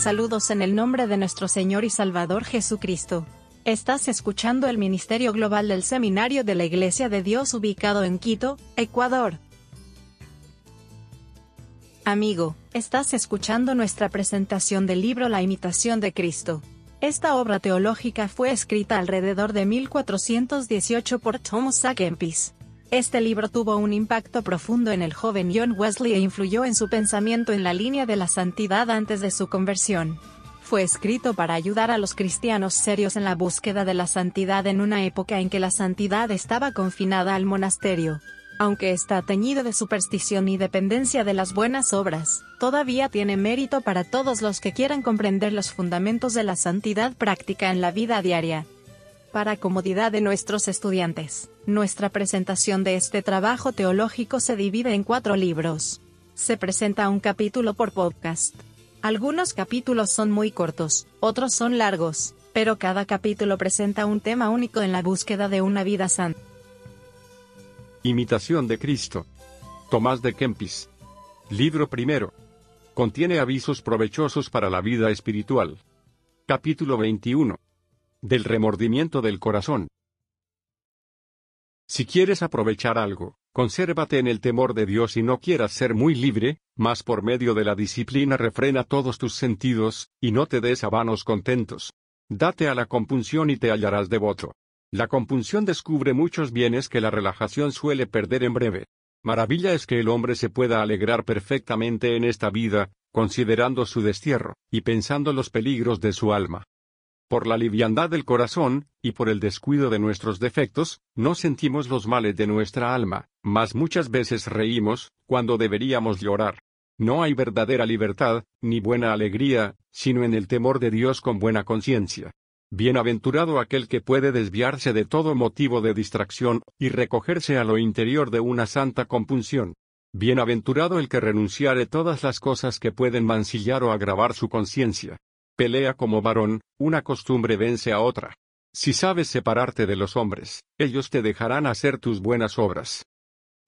Saludos en el nombre de nuestro Señor y Salvador Jesucristo. Estás escuchando el Ministerio Global del Seminario de la Iglesia de Dios ubicado en Quito, Ecuador. Amigo, estás escuchando nuestra presentación del libro La imitación de Cristo. Esta obra teológica fue escrita alrededor de 1418 por Thomas A. Kempis. Este libro tuvo un impacto profundo en el joven John Wesley e influyó en su pensamiento en la línea de la santidad antes de su conversión. Fue escrito para ayudar a los cristianos serios en la búsqueda de la santidad en una época en que la santidad estaba confinada al monasterio. Aunque está teñido de superstición y dependencia de las buenas obras, todavía tiene mérito para todos los que quieran comprender los fundamentos de la santidad práctica en la vida diaria. Para comodidad de nuestros estudiantes, nuestra presentación de este trabajo teológico se divide en cuatro libros. Se presenta un capítulo por podcast. Algunos capítulos son muy cortos, otros son largos, pero cada capítulo presenta un tema único en la búsqueda de una vida santa. Imitación de Cristo. Tomás de Kempis. Libro primero. Contiene avisos provechosos para la vida espiritual. Capítulo 21 del remordimiento del corazón. Si quieres aprovechar algo, consérvate en el temor de Dios y no quieras ser muy libre, mas por medio de la disciplina refrena todos tus sentidos, y no te des a vanos contentos. Date a la compunción y te hallarás devoto. La compunción descubre muchos bienes que la relajación suele perder en breve. Maravilla es que el hombre se pueda alegrar perfectamente en esta vida, considerando su destierro, y pensando los peligros de su alma. Por la liviandad del corazón, y por el descuido de nuestros defectos, no sentimos los males de nuestra alma, mas muchas veces reímos, cuando deberíamos llorar. No hay verdadera libertad, ni buena alegría, sino en el temor de Dios con buena conciencia. Bienaventurado aquel que puede desviarse de todo motivo de distracción, y recogerse a lo interior de una santa compunción. Bienaventurado el que renunciare todas las cosas que pueden mancillar o agravar su conciencia. Pelea como varón, una costumbre vence a otra. Si sabes separarte de los hombres, ellos te dejarán hacer tus buenas obras.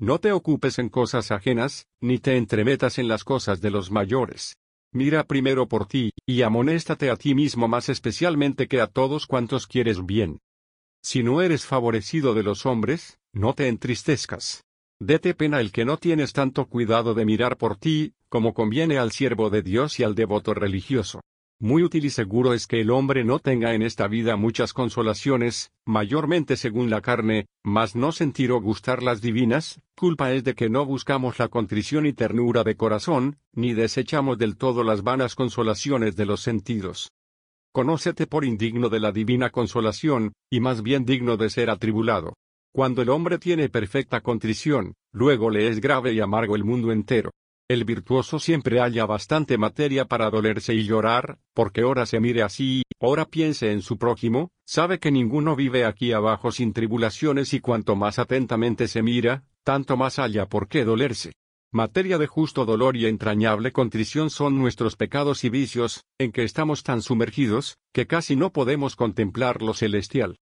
No te ocupes en cosas ajenas, ni te entremetas en las cosas de los mayores. Mira primero por ti, y amonéstate a ti mismo más especialmente que a todos cuantos quieres bien. Si no eres favorecido de los hombres, no te entristezcas. Dete pena el que no tienes tanto cuidado de mirar por ti, como conviene al siervo de Dios y al devoto religioso. Muy útil y seguro es que el hombre no tenga en esta vida muchas consolaciones, mayormente según la carne, mas no sentir o gustar las divinas, culpa es de que no buscamos la contrición y ternura de corazón, ni desechamos del todo las vanas consolaciones de los sentidos. Conócete por indigno de la divina consolación, y más bien digno de ser atribulado. Cuando el hombre tiene perfecta contrición, luego le es grave y amargo el mundo entero. El virtuoso siempre halla bastante materia para dolerse y llorar, porque ora se mire así, ora piense en su prójimo, sabe que ninguno vive aquí abajo sin tribulaciones y cuanto más atentamente se mira, tanto más haya por qué dolerse. Materia de justo dolor y entrañable contrición son nuestros pecados y vicios, en que estamos tan sumergidos, que casi no podemos contemplar lo celestial.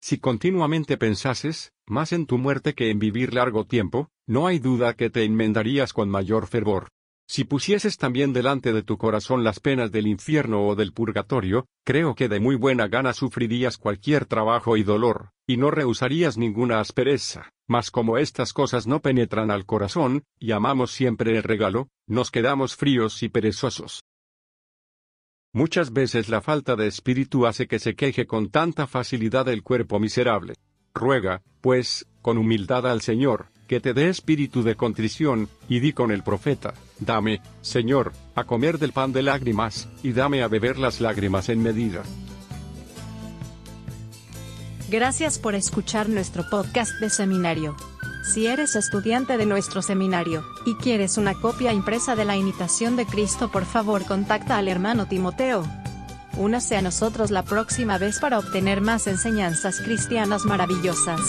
Si continuamente pensases, más en tu muerte que en vivir largo tiempo, no hay duda que te enmendarías con mayor fervor. Si pusieses también delante de tu corazón las penas del infierno o del purgatorio, creo que de muy buena gana sufrirías cualquier trabajo y dolor, y no rehusarías ninguna aspereza. Mas como estas cosas no penetran al corazón, y amamos siempre el regalo, nos quedamos fríos y perezosos. Muchas veces la falta de espíritu hace que se queje con tanta facilidad el cuerpo miserable. Ruega, pues, con humildad al Señor, que te dé espíritu de contrición, y di con el profeta, dame, Señor, a comer del pan de lágrimas, y dame a beber las lágrimas en medida. Gracias por escuchar nuestro podcast de seminario. Si eres estudiante de nuestro seminario, y quieres una copia impresa de la imitación de Cristo, por favor contacta al hermano Timoteo. Únase a nosotros la próxima vez para obtener más enseñanzas cristianas maravillosas.